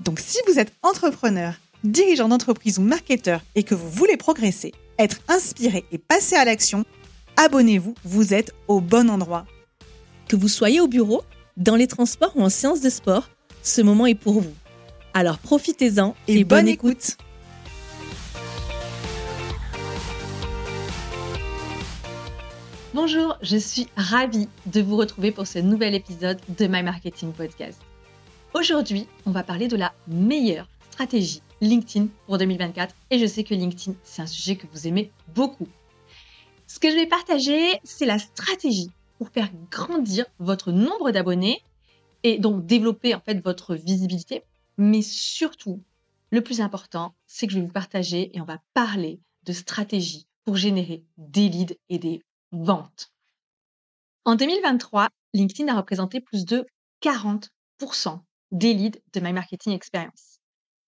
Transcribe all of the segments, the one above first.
Donc si vous êtes entrepreneur, dirigeant d'entreprise ou marketeur et que vous voulez progresser, être inspiré et passer à l'action, abonnez-vous, vous êtes au bon endroit. Que vous soyez au bureau, dans les transports ou en séance de sport, ce moment est pour vous. Alors profitez-en et, bonne, écoute. Bonjour, je suis ravie de vous retrouver pour ce nouvel épisode de My Marketing Podcast. Aujourd'hui, on va parler de la meilleure stratégie LinkedIn pour 2024 et je sais que LinkedIn, c'est un sujet que vous aimez beaucoup. Ce que je vais partager, c'est la stratégie pour faire grandir votre nombre d'abonnés et donc développer en fait votre visibilité, mais surtout, le plus important, c'est que je vais vous partager et on va parler de stratégie pour générer des leads et des ventes. En 2023, LinkedIn a représenté plus de 40% des leads de My Marketing Experience.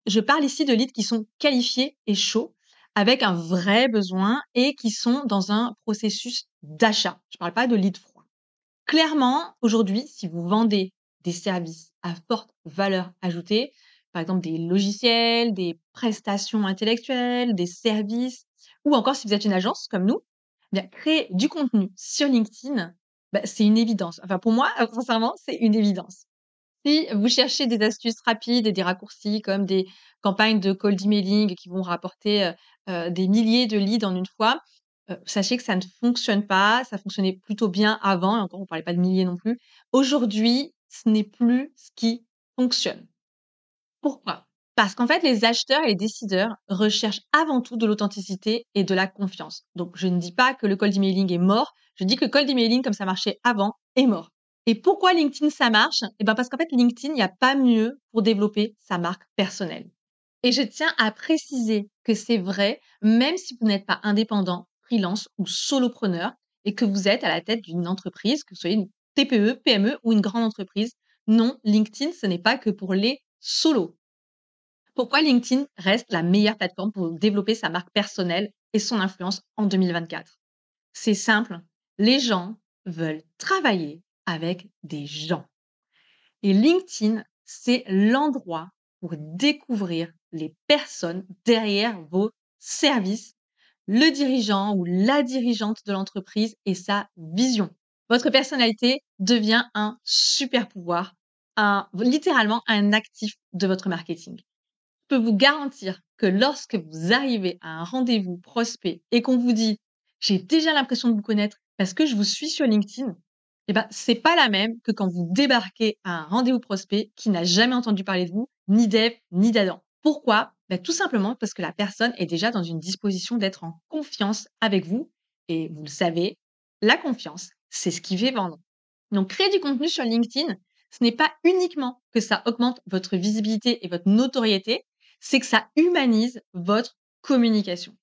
Je parle ici de leads qui sont qualifiés et chauds avec un vrai besoin et qui sont dans un processus d'achat. Je ne parle pas de leads froids. Clairement, aujourd'hui, si vous vendez des services à forte valeur ajoutée, par exemple des logiciels, des prestations intellectuelles, des services, ou encore si vous êtes une agence comme nous, eh bien, créer du contenu sur LinkedIn, bah, c'est une évidence. Enfin, pour moi, sincèrement, c'est une évidence. Si vous cherchez des astuces rapides et des raccourcis comme des campagnes de cold emailing qui vont rapporter euh, euh, des milliers de leads en une fois, euh, sachez que ça ne fonctionne pas. Ça fonctionnait plutôt bien avant. Et encore, on ne parlait pas de milliers non plus. Aujourd'hui, ce n'est plus ce qui fonctionne. Pourquoi? Parce qu'en fait, les acheteurs et les décideurs recherchent avant tout de l'authenticité et de la confiance. Donc, je ne dis pas que le cold emailing est mort. Je dis que le cold emailing, comme ça marchait avant, est mort. Et pourquoi LinkedIn ça marche? Eh ben parce qu'en fait LinkedIn, il n'y a pas mieux pour développer sa marque personnelle. Et je tiens à préciser que c'est vrai, même si vous n'êtes pas indépendant, freelance ou solopreneur et que vous êtes à la tête d'une entreprise, que vous soyez une TPE, PME ou une grande entreprise. Non, LinkedIn, ce n'est pas que pour les solos. Pourquoi LinkedIn reste la meilleure plateforme pour développer sa marque personnelle et son influence en 2024 C'est simple, les gens veulent travailler avec des gens. Et LinkedIn, c'est l'endroit pour découvrir les personnes derrière vos services, le dirigeant ou la dirigeante de l'entreprise et sa vision. Votre personnalité devient un super pouvoir, littéralement un actif de votre marketing. Je peux vous garantir que lorsque vous arrivez à un rendez-vous prospect et qu'on vous dit j'ai déjà l'impression de vous connaître parce que je vous suis sur LinkedIn, eh ben, c'est pas la même que quand vous débarquez à un rendez-vous prospect qui n'a jamais entendu parler de vous, ni d'Eve, ni d'Adam. Pourquoi? Ben, Tout simplement parce que la personne est déjà dans une disposition d'être en confiance avec vous. Et vous le savez, la confiance, c'est ce qui fait vendre. Donc, créer du contenu sur LinkedIn, ce n'est pas uniquement que ça augmente votre visibilité et votre notoriété, c'est que ça humanise votre communication.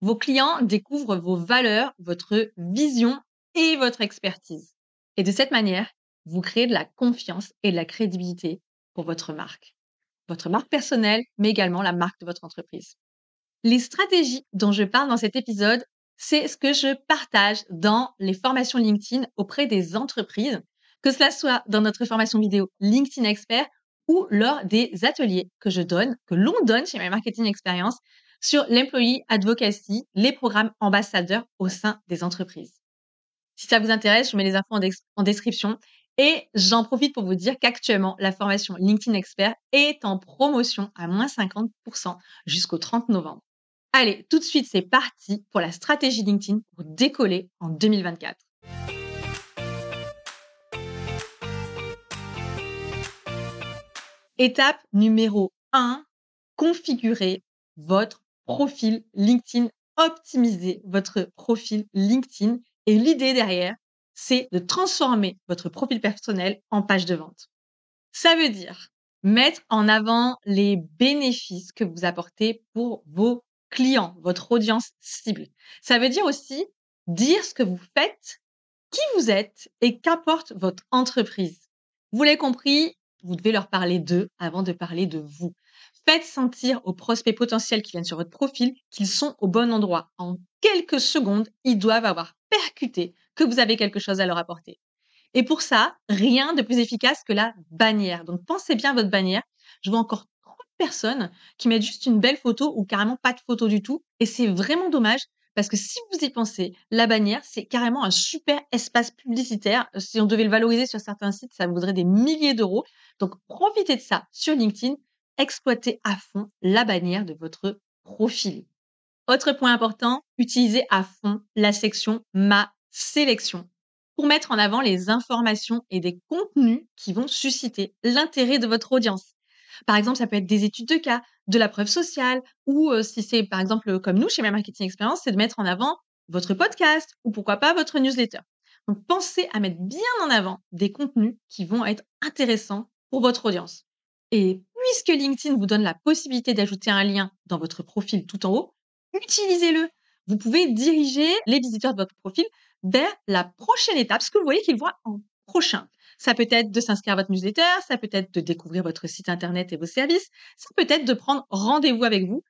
Vos clients découvrent vos valeurs, votre vision et votre expertise. Et de cette manière, vous créez de la confiance et de la crédibilité pour votre marque. Votre marque personnelle, mais également la marque de votre entreprise. Les stratégies dont je parle dans cet épisode, c'est ce que je partage dans les formations LinkedIn auprès des entreprises, que cela soit dans notre formation vidéo LinkedIn Expert ou lors des ateliers que je donne, que l'on donne chez My Marketing Experience sur l'employee advocacy, les programmes ambassadeurs au sein des entreprises. Si ça vous intéresse, je mets les infos en, description. Et j'en profite pour vous dire qu'actuellement, la formation LinkedIn Expert est en promotion à moins 50% jusqu'au 30 novembre. Allez, tout de suite, c'est parti pour la stratégie LinkedIn pour décoller en 2024. Étape numéro 1, configurer votre profil LinkedIn, optimiser votre profil LinkedIn et l'idée derrière, c'est de transformer votre profil personnel en page de vente. Ça veut dire Mettre en avant les bénéfices que vous apportez pour vos client, votre audience cible. Ça veut dire aussi dire ce que vous faites, qui vous êtes et qu'apporte votre entreprise. Vous l'avez compris, vous devez leur parler d'eux avant de parler de vous. Faites sentir aux prospects potentiels qui viennent sur votre profil qu'ils sont au bon endroit. En quelques secondes, ils doivent avoir percuté que vous avez quelque chose à leur apporter. Et pour ça, rien de plus efficace que la bannière. Donc pensez bien à votre bannière. Je vois encore personnes qui mettent juste une belle photo ou carrément pas de photo du tout. Et c'est vraiment dommage parce que si vous y pensez, la bannière, c'est carrément un super espace publicitaire. Si on devait le valoriser sur certains sites, ça vaudrait des milliers d'euros. Donc profitez de ça sur LinkedIn. Exploitez à fond la bannière de votre profil. Autre point important, utilisez à fond la section Ma sélection pour mettre en avant les informations et des contenus qui vont susciter l'intérêt de votre audience. Par exemple, ça peut être des études de cas, de la preuve sociale, ou euh, si c'est par exemple comme nous chez My Marketing Experience, c'est de mettre en avant votre podcast ou pourquoi pas votre newsletter. Donc pensez à mettre bien en avant des contenus qui vont être intéressants pour votre audience. Et puisque LinkedIn vous donne la possibilité d'ajouter un lien dans votre profil tout en haut, utilisez-le. Vous pouvez diriger les visiteurs de votre profil vers la prochaine étape, ce que vous voyez qu'ils voient en prochain. Ça peut être de s'inscrire à votre newsletter, ça peut être de découvrir votre site internet et vos services, ça peut être de prendre rendez-vous avec vous.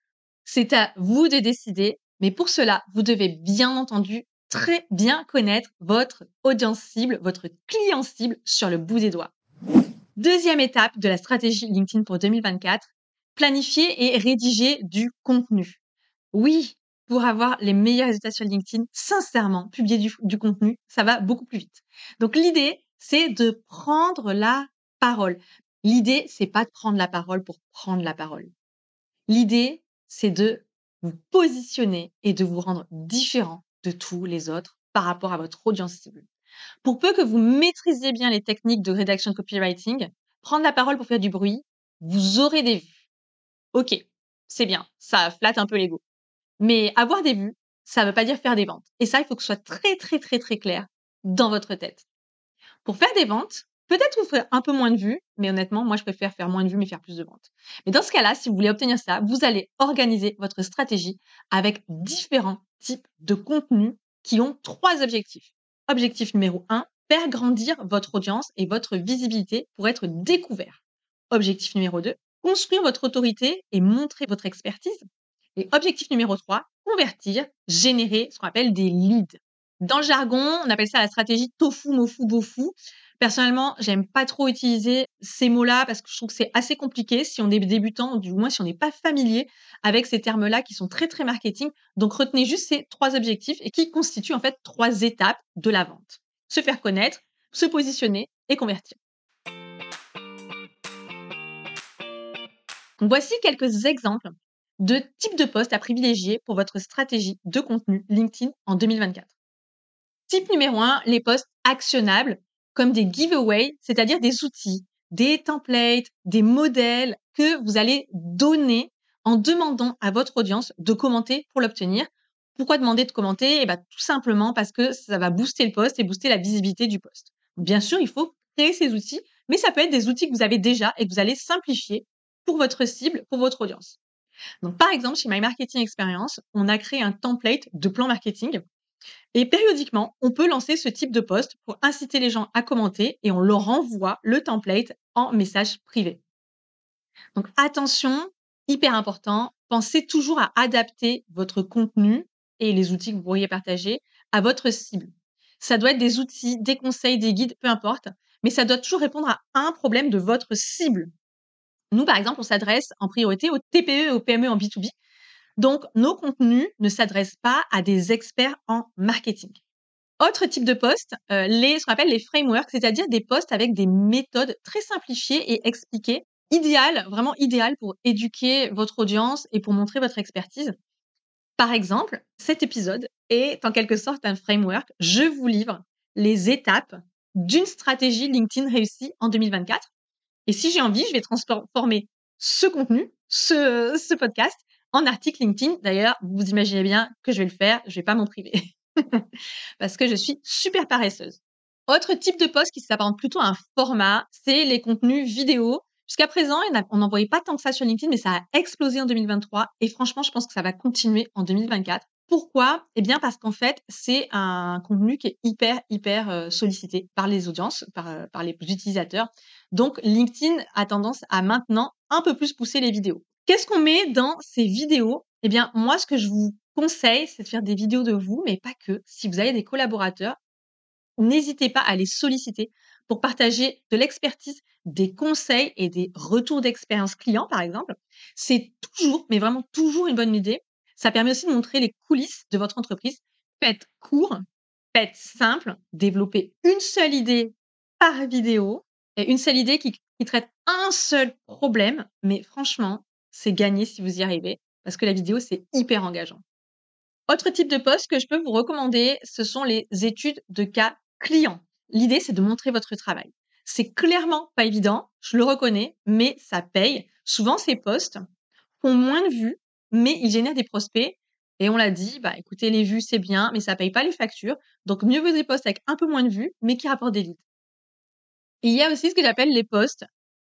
C'est à vous de décider, mais pour cela, vous devez bien entendu très bien connaître votre audience cible, votre client cible sur le bout des doigts. Deuxième étape de la stratégie LinkedIn pour 2024, planifier et rédiger du contenu. Oui, pour avoir les meilleurs résultats sur LinkedIn, sincèrement, publier du, contenu, ça va beaucoup plus vite. Donc l'idée, c'est de prendre la parole. L'idée, c'est pas de prendre la parole pour prendre la parole. L'idée, c'est de vous positionner et de vous rendre différent de tous les autres par rapport à votre audience cible. Pour peu que vous maîtrisiez bien les techniques de rédaction de copywriting, prendre la parole pour faire du bruit, vous aurez des vues. Ok, c'est bien, ça flatte un peu l'ego. Mais avoir des vues, ça ne veut pas dire faire des ventes. Et ça, il faut que ce soit très, très, très, très clair dans votre tête. Pour faire des ventes, peut-être vous ferez un peu moins de vues, mais honnêtement, moi, je préfère faire moins de vues, mais faire plus de ventes. Mais dans ce cas-là, si vous voulez obtenir ça, vous allez organiser votre stratégie avec différents types de contenus qui ont trois objectifs. Objectif numéro un, faire grandir votre audience et votre visibilité pour être découvert. Objectif numéro 2, construire votre autorité et montrer votre expertise. Objectif numéro 3, convertir, générer ce qu'on appelle des leads. Dans le jargon, on appelle ça la stratégie tofu, mofu, bofu. Personnellement, j'aime pas trop utiliser ces mots-là parce que je trouve que c'est assez compliqué si on est débutant, du moins si on n'est pas familier avec ces termes-là qui sont très très marketing. Donc retenez juste ces trois objectifs et qui constituent en fait trois étapes de la vente. Se faire connaître, se positionner et convertir. Voici quelques exemples de types de postes à privilégier pour votre stratégie de contenu LinkedIn en 2024. Type numéro un, les posts actionnables comme des giveaways, c'est-à-dire des outils, des templates, des modèles que vous allez donner en demandant à votre audience de commenter pour l'obtenir. Pourquoi demander de commenter? Eh bien, tout simplement parce que ça va booster le poste et booster la visibilité du poste. Bien sûr, il faut créer ces outils, mais ça peut être des outils que vous avez déjà et que vous allez simplifier pour votre cible, pour votre audience. Donc, par exemple, chez My Marketing Experience, on a créé un template de plan marketing et périodiquement, on peut lancer ce type de post pour inciter les gens à commenter et on leur envoie le template en message privé. Donc attention, hyper important, pensez toujours à adapter votre contenu et les outils que vous pourriez partager à votre cible. Ça doit être des outils, des conseils, des guides, peu importe, mais ça doit toujours répondre à un problème de votre cible. Nous, par exemple, on s'adresse en priorité aux TPE et aux PME en B2B donc, nos contenus ne s'adressent pas à des experts en marketing. Autre type de poste, euh, les, ce qu'on appelle les frameworks, c'est-à-dire des postes avec des méthodes très simplifiées et expliquées, idéal, vraiment idéal pour éduquer votre audience et pour montrer votre expertise. Par exemple, cet épisode est en quelque sorte un framework. Je vous livre les étapes d'une stratégie LinkedIn réussie en 2024. Et si j'ai envie, je vais transformer ce contenu, ce, podcast, en article LinkedIn. D'ailleurs, vous imaginez bien que je vais le faire, je vais pas m'en priver. Parce que je suis super paresseuse. Autre type de poste qui s'apparente plutôt à un format, c'est les contenus vidéo. Jusqu'à présent, on n'en voyait pas tant que ça sur LinkedIn, mais ça a explosé en 2023. Et franchement, je pense que ça va continuer en 2024. Pourquoi? Eh bien parce qu'en fait, c'est un contenu qui est hyper, hyper euh, sollicité par les audiences, euh, par les utilisateurs. Donc, LinkedIn a tendance à maintenant un peu plus pousser les vidéos. Qu'est-ce qu'on met dans ces vidéos? Eh bien, moi, ce que je vous conseille, c'est de faire des vidéos de vous, mais pas que. Si vous avez des collaborateurs, n'hésitez pas à les solliciter pour partager de l'expertise, des conseils et des retours d'expérience client, par exemple. C'est toujours, mais vraiment toujours une bonne idée. Ça permet aussi de montrer les coulisses de votre entreprise. Faites court, faites simple, développez une seule idée par vidéo et une seule idée qui, traite un seul problème. Mais franchement, c'est gagné si vous y arrivez parce que la vidéo, c'est hyper engageant. Autre type de poste que je peux vous recommander, ce sont les études de cas clients. L'idée, c'est de montrer votre travail. C'est clairement pas évident, je le reconnais, mais ça paye. Souvent, ces posts font moins de vues, mais ils génèrent des prospects. Et on l'a dit, bah écoutez, les vues, c'est bien, mais ça paye pas les factures. Donc, mieux vaut des posts avec un peu moins de vues, mais qui rapportent des leads. il y a aussi ce que j'appelle les posts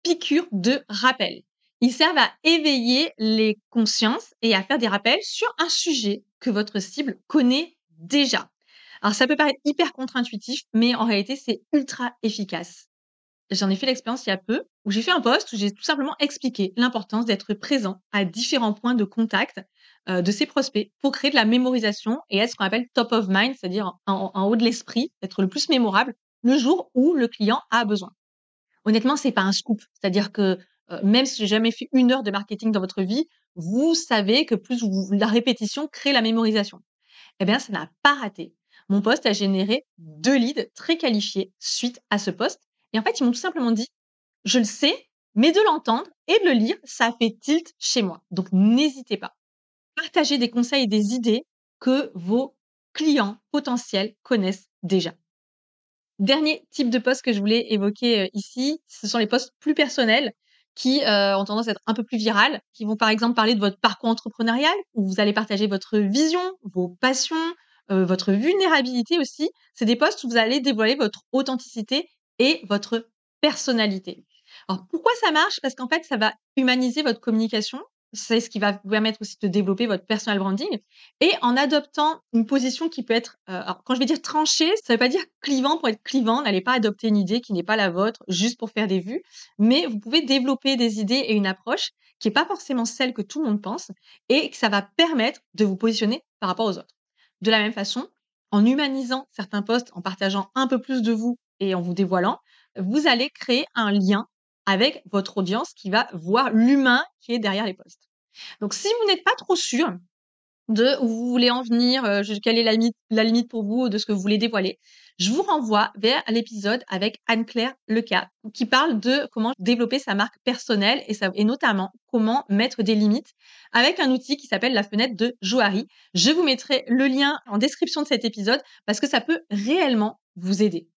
piqûres de rappel. Ils servent à éveiller les consciences et à faire des rappels sur un sujet que votre cible connaît déjà. Alors ça peut paraître hyper contre-intuitif, mais en réalité c'est ultra efficace. J'en ai fait l'expérience il y a peu, où j'ai fait un post où j'ai tout simplement expliqué l'importance d'être présent à différents points de contact euh, de ses prospects pour créer de la mémorisation et être ce qu'on appelle top of mind, c'est-à-dire en, haut de l'esprit, être le plus mémorable le jour où le client a besoin. Honnêtement, c'est pas un scoop, c'est-à-dire que euh, même si j'ai jamais fait une heure de marketing dans votre vie, vous savez que plus la répétition crée la mémorisation. Eh bien, ça n'a pas raté mon poste a généré deux leads très qualifiés suite à ce poste. Et en fait, ils m'ont tout simplement dit, je le sais, mais de l'entendre et de le lire, ça fait tilt chez moi. Donc, n'hésitez pas. Partagez des conseils et des idées que vos clients potentiels connaissent déjà. Dernier type de poste que je voulais évoquer euh, ici, ce sont les postes plus personnels qui euh, ont tendance à être un peu plus virales, qui vont par exemple parler de votre parcours entrepreneurial, où vous allez partager votre vision, vos passions, euh, votre vulnérabilité aussi. C'est des postes où vous allez dévoiler votre authenticité et votre personnalité. Alors pourquoi ça marche? Parce qu'en fait, ça va humaniser votre communication. C'est ce qui va vous permettre aussi de développer votre personal branding. Et en adoptant une position qui peut être, euh, alors quand je vais dire tranchée, ça ne veut pas dire clivant pour être clivant. N'allez pas adopter une idée qui n'est pas la vôtre juste pour faire des vues. Mais vous pouvez développer des idées et une approche qui n'est pas forcément celle que tout le monde pense et que ça va permettre de vous positionner par rapport aux autres. De la même façon, en humanisant certains postes, en partageant un peu plus de vous et en vous dévoilant, vous allez créer un lien avec votre audience qui va voir l'humain qui est derrière les postes. Donc, si vous n'êtes pas trop sûr de où vous voulez en venir, euh, quelle est la limite, la limite pour vous de ce que vous voulez dévoiler, je vous renvoie vers l'épisode avec Anne-Claire Leca qui parle de comment développer sa marque personnelle et, et notamment comment mettre des limites avec un outil qui s'appelle la fenêtre de Johari. Je vous mettrai le lien en description de cet épisode parce que ça peut réellement vous aider.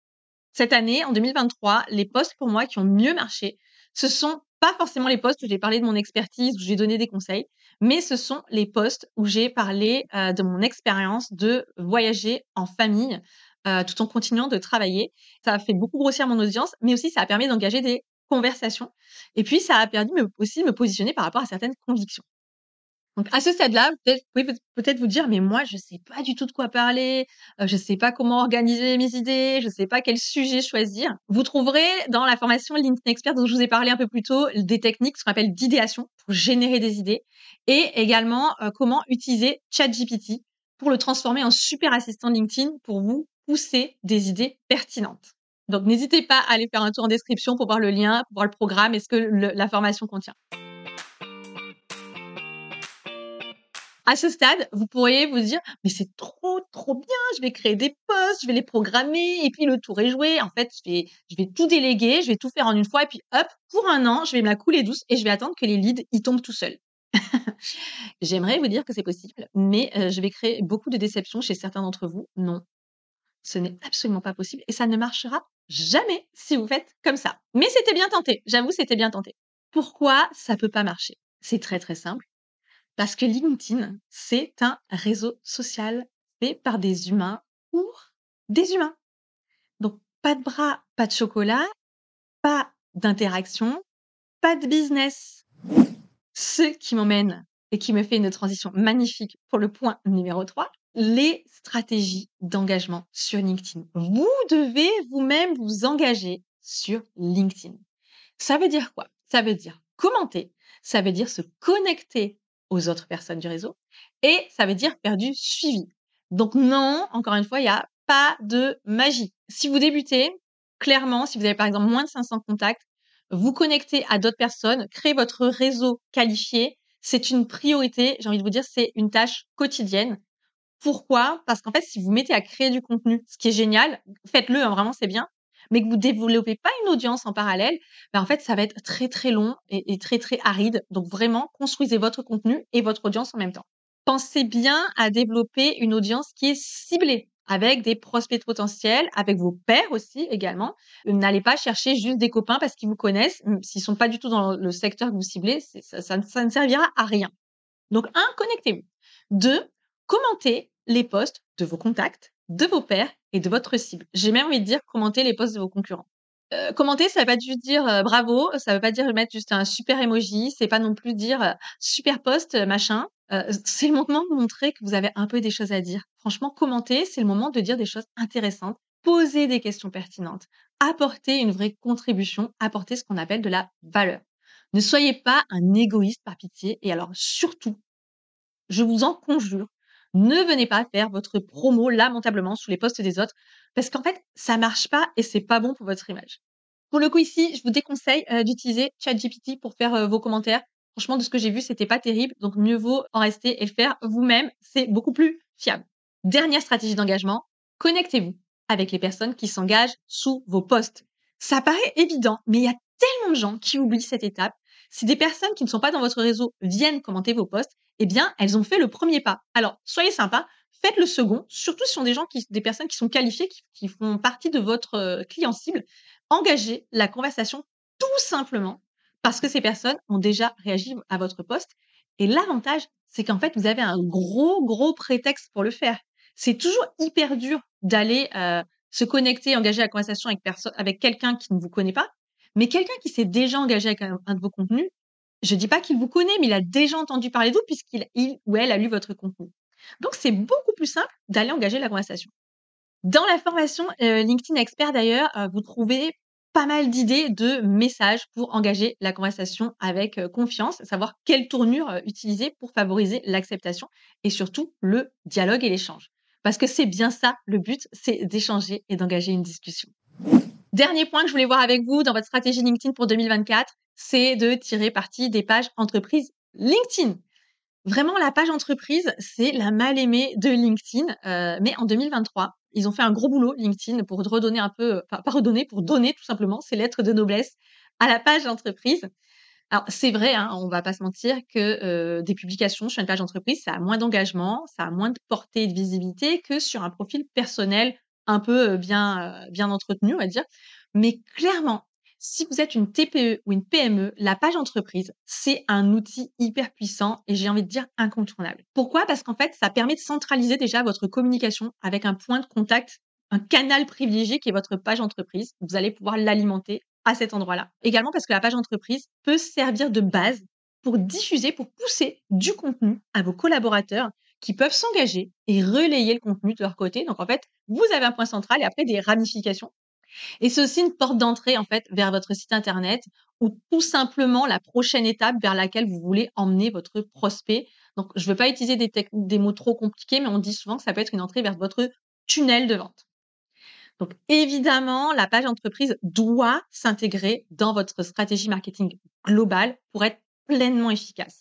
Cette année, en 2023, les posts pour moi qui ont mieux marché, ce sont pas forcément les posts où j'ai parlé de mon expertise, où j'ai donné des conseils, mais ce sont les posts où j'ai parlé euh, de mon expérience de voyager en famille euh, tout en continuant de travailler. Ça a fait beaucoup grossir mon audience, mais aussi ça a permis d'engager des conversations. Et puis, ça a permis aussi de me positionner par rapport à certaines convictions. Donc à ce stade-là, vous pouvez peut-être vous dire, mais moi, je ne sais pas du tout de quoi parler, euh, je ne sais pas comment organiser mes idées, je ne sais pas quel sujet choisir. Vous trouverez dans la formation LinkedIn Expert dont je vous ai parlé un peu plus tôt des techniques, ce qu'on appelle d'idéation pour générer des idées, et également euh, comment utiliser ChatGPT pour le transformer en super assistant LinkedIn pour vous pousser des idées pertinentes. Donc n'hésitez pas à aller faire un tour en description pour voir le lien, pour voir le programme et ce que la formation contient. À ce stade, vous pourriez vous dire, mais c'est trop, trop bien, je vais créer des posts, je vais les programmer, et puis le tour est joué. En fait, je vais, je vais tout déléguer, je vais tout faire en une fois, et puis hop, pour un an, je vais me la couler douce et je vais attendre que les leads y tombent tout seuls. J'aimerais vous dire que c'est possible, mais euh, je vais créer beaucoup de déceptions chez certains d'entre vous. Non, ce n'est absolument pas possible et ça ne marchera jamais si vous faites comme ça. Mais c'était bien tenté, j'avoue, c'était bien tenté. Pourquoi ça peut pas marcher? C'est très très simple. Parce que LinkedIn, c'est un réseau social fait par des humains pour des humains. Donc, pas de bras, pas de chocolat, pas d'interaction, pas de business. Ce qui m'emmène et qui me fait une transition magnifique pour le point numéro 3, les stratégies d'engagement sur LinkedIn. Vous devez vous-même vous engager sur LinkedIn. Ça veut dire quoi? Ça veut dire commenter, ça veut dire se connecter aux autres personnes du réseau et ça veut dire faire du suivi. Donc non, encore une fois, il n'y a pas de magie. Si vous débutez, clairement, si vous avez par exemple moins de 500 contacts, vous connectez à d'autres personnes, créez votre réseau qualifié. C'est une priorité, j'ai envie de vous dire, c'est une tâche quotidienne. Pourquoi? Parce qu'en fait, si vous mettez à créer du contenu, ce qui est génial, faites-le, hein, vraiment, c'est bien, mais que vous développez pas une audience en parallèle, ben en fait, ça va être très très long et, très très aride. Donc vraiment, construisez votre contenu et votre audience en même temps. Pensez bien à développer une audience qui est ciblée avec des prospects potentiels, avec vos pairs aussi également. N'allez pas chercher juste des copains parce qu'ils vous connaissent. S'ils sont pas du tout dans le secteur que vous ciblez, ça, ça, ça ne servira à rien. Donc, un, connectez-vous. Deux, commentez les posts de vos contacts, de vos pairs et de votre cible. J'ai même envie de dire commentez les posts de vos concurrents. Euh, commenter, ça veut pas dire euh, bravo, ça veut pas dire mettre juste un super emoji, c'est pas non plus dire euh, super post machin. c'est le moment de montrer que vous avez un peu des choses à dire. Franchement, commenter, c'est le moment de dire des choses intéressantes, poser des questions pertinentes, apporter une vraie contribution, apporter ce qu'on appelle de la valeur. Ne soyez pas un égoïste par pitié et alors surtout, je vous en conjure, ne venez pas faire votre promo lamentablement sous les posts des autres parce qu'en fait, ça marche pas et c'est pas bon pour votre image. Pour le coup ici, je vous déconseille euh, d'utiliser ChatGPT pour faire euh, vos commentaires. Franchement, de ce que j'ai vu, c'était pas terrible, donc mieux vaut en rester et faire vous-même. C'est beaucoup plus fiable. Dernière stratégie d'engagement, connectez-vous avec les personnes qui s'engagent sous vos posts. Ça paraît évident, mais il y a tellement de gens qui oublient cette étape. Si des personnes qui ne sont pas dans votre réseau viennent commenter vos posts, eh bien, elles ont fait le premier pas. Alors, soyez sympa, faites le second, surtout si ce sont des gens qui, des personnes qui sont qualifiées, qui, font partie de votre euh, client cible. Engagez la conversation tout simplement parce que ces personnes ont déjà réagi à votre poste. Et l'avantage, c'est qu'en fait, vous avez un gros, gros prétexte pour le faire. C'est toujours hyper dur d'aller euh, se connecter, engager la conversation avec, avec quelqu'un qui ne vous connaît pas. Mais quelqu'un qui s'est déjà engagé avec un, de vos contenus, je dis pas qu'il vous connaît, mais il a déjà entendu parler de vous puisqu'il il ou elle a lu votre contenu. Donc, c'est beaucoup plus simple d'aller engager la conversation. Dans la formation euh, LinkedIn Expert, d'ailleurs, euh, vous trouvez pas mal d'idées de messages pour engager la conversation avec euh, confiance, savoir quelle tournure utiliser pour favoriser l'acceptation et surtout le dialogue et l'échange. Parce que c'est bien ça, le but, c'est d'échanger et d'engager une discussion. Dernier point que je voulais voir avec vous dans votre stratégie LinkedIn pour 2024, c'est de tirer parti des pages entreprises LinkedIn. Vraiment, la page entreprise, c'est la mal aimée de LinkedIn. Euh, mais en 2023, ils ont fait un gros boulot, LinkedIn, pour redonner un peu, enfin, pas redonner, pour donner tout simplement ces lettres de noblesse à la page entreprise. Alors, c'est vrai, hein, on va pas se mentir que euh, des publications sur une page entreprise, ça a moins d'engagement, ça a moins de portée et de visibilité que sur un profil personnel un peu bien, bien entretenu, on va dire. Mais clairement, si vous êtes une TPE ou une PME, la page entreprise, c'est un outil hyper puissant et j'ai envie de dire incontournable. Pourquoi? Parce qu'en fait, ça permet de centraliser déjà votre communication avec un point de contact, un canal privilégié qui est votre page entreprise. Vous allez pouvoir l'alimenter à cet endroit-là. Également parce que la page entreprise peut servir de base pour diffuser, pour pousser du contenu à vos collaborateurs qui peuvent s'engager et relayer le contenu de leur côté. Donc en fait, vous avez un point central et après des ramifications et c'est aussi une porte d'entrée, en fait, vers votre site internet ou tout simplement la prochaine étape vers laquelle vous voulez emmener votre prospect. Donc, je ne veux pas utiliser des, des mots trop compliqués, mais on dit souvent que ça peut être une entrée vers votre tunnel de vente. Donc, évidemment, la page entreprise doit s'intégrer dans votre stratégie marketing globale pour être pleinement efficace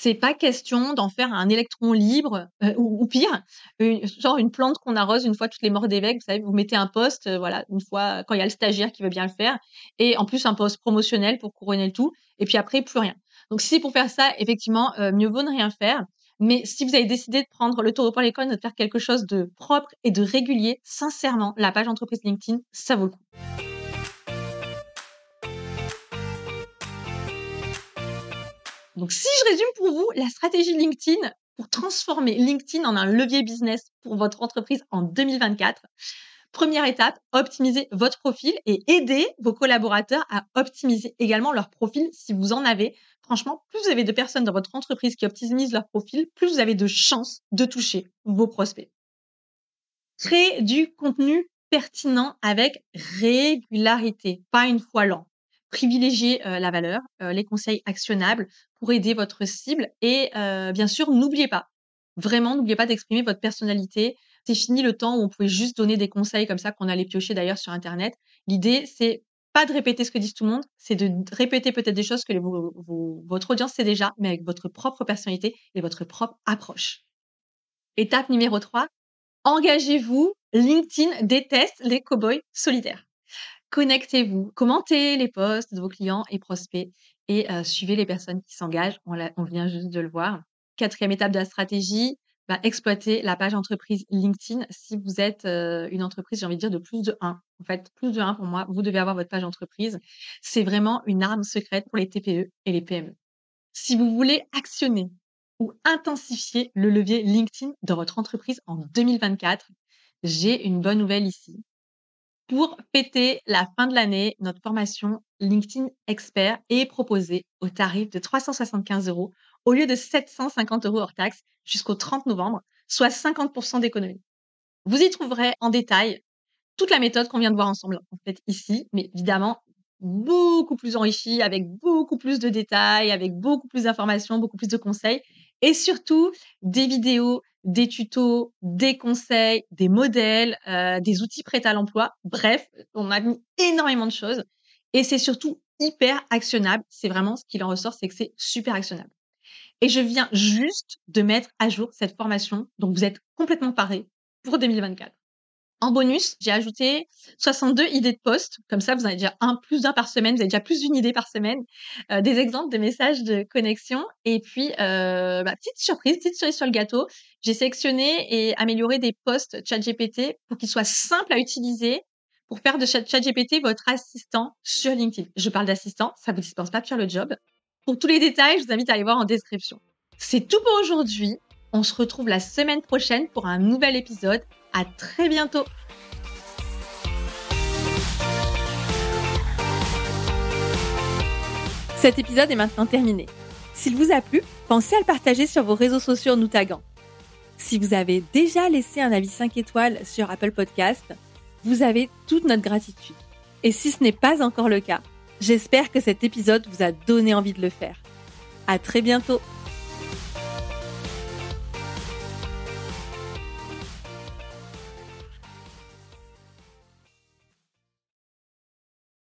c'est pas question d'en faire un électron libre euh, ou, pire, genre une plante qu'on arrose une fois toutes les morts d'évêque. Vous savez, vous mettez un poste, euh, voilà, une fois quand il y a le stagiaire qui veut bien le faire, et en plus un poste promotionnel pour couronner le tout, et puis après plus rien. Donc si pour faire ça, effectivement, euh, mieux vaut ne rien faire. Mais si vous avez décidé de prendre le taureau par les de faire quelque chose de propre et de régulier, sincèrement, la page entreprise LinkedIn, ça vaut le coup. Donc, si je résume pour vous, la stratégie LinkedIn pour transformer LinkedIn en un levier business pour votre entreprise en 2024. Première étape, optimiser votre profil et aider vos collaborateurs à optimiser également leur profil si vous en avez. Franchement, plus vous avez de personnes dans votre entreprise qui optimisent leur profil, plus vous avez de chances de toucher vos prospects. Créer du contenu pertinent avec régularité, pas une fois l'an. Privilégiez euh, la valeur, euh, les conseils actionnables pour aider votre cible et euh, bien sûr, n'oubliez pas, vraiment, n'oubliez pas d'exprimer votre personnalité, c'est fini le temps où on pouvait juste donner des conseils comme ça qu'on allait piocher d'ailleurs sur Internet. L'idée, c'est pas de répéter ce que dit tout le monde, c'est de répéter peut-être des choses que votre audience sait déjà, mais avec votre propre personnalité et votre propre approche. Étape numéro 3, engagez-vous. LinkedIn déteste les cowboys solitaires. Connectez-vous, commentez les posts de vos clients et prospects et euh, suivez les personnes qui s'engagent. On, vient juste de le voir. Quatrième étape de la stratégie, bah, exploiter la page entreprise LinkedIn si vous êtes une entreprise, j'ai envie de dire, de plus de 1. En fait, plus de 1 pour moi, vous devez avoir votre page entreprise. C'est vraiment une arme secrète pour les TPE et les PME. Si vous voulez actionner ou intensifier le levier LinkedIn dans votre entreprise en 2024, j'ai une bonne nouvelle ici. Pour péter la fin de l'année, notre formation LinkedIn Expert est proposée au tarif de 375 euros au lieu de 750 euros hors taxe jusqu'au 30 novembre, soit 50% d'économie. Vous y trouverez en détail toute la méthode qu'on vient de voir ensemble en ici, mais évidemment beaucoup plus enrichie, avec beaucoup plus de détails, avec beaucoup plus d'informations, beaucoup plus de conseils, et surtout des vidéos, des tutos, des conseils, des modèles, euh, des outils prêts à l'emploi. Bref, on a mis énormément de choses, et c'est surtout hyper actionnable. C'est vraiment ce qu'il en ressort, c'est que c'est super actionnable. Et je viens juste de mettre à jour cette formation. Donc, vous êtes complètement paré pour 2024. En bonus, j'ai ajouté 62 idées de posts. Comme ça, vous en avez déjà un plus d'un par semaine. Vous avez déjà plus d'une idée par semaine. Euh, des exemples de messages de connexion. Et puis, euh, bah, petite surprise, petite cerise sur le gâteau. J'ai sélectionné et amélioré des posts ChatGPT pour qu'ils soient simples à utiliser pour faire de ChatGPT votre assistant sur LinkedIn. Je parle d'assistant, ça vous dispense pas de faire le job. Pour tous les détails, je vous invite à aller voir en description. C'est tout pour aujourd'hui. On se retrouve la semaine prochaine pour un nouvel épisode. À très bientôt. Cet épisode est maintenant terminé. S'il vous a plu, pensez à le partager sur vos réseaux sociaux en nous taguant. Si vous avez déjà laissé un avis 5 étoiles sur Apple Podcast, vous avez toute notre gratitude. Et si ce n'est pas encore le cas, J'espère que cet épisode vous a donné envie de le faire. À très bientôt!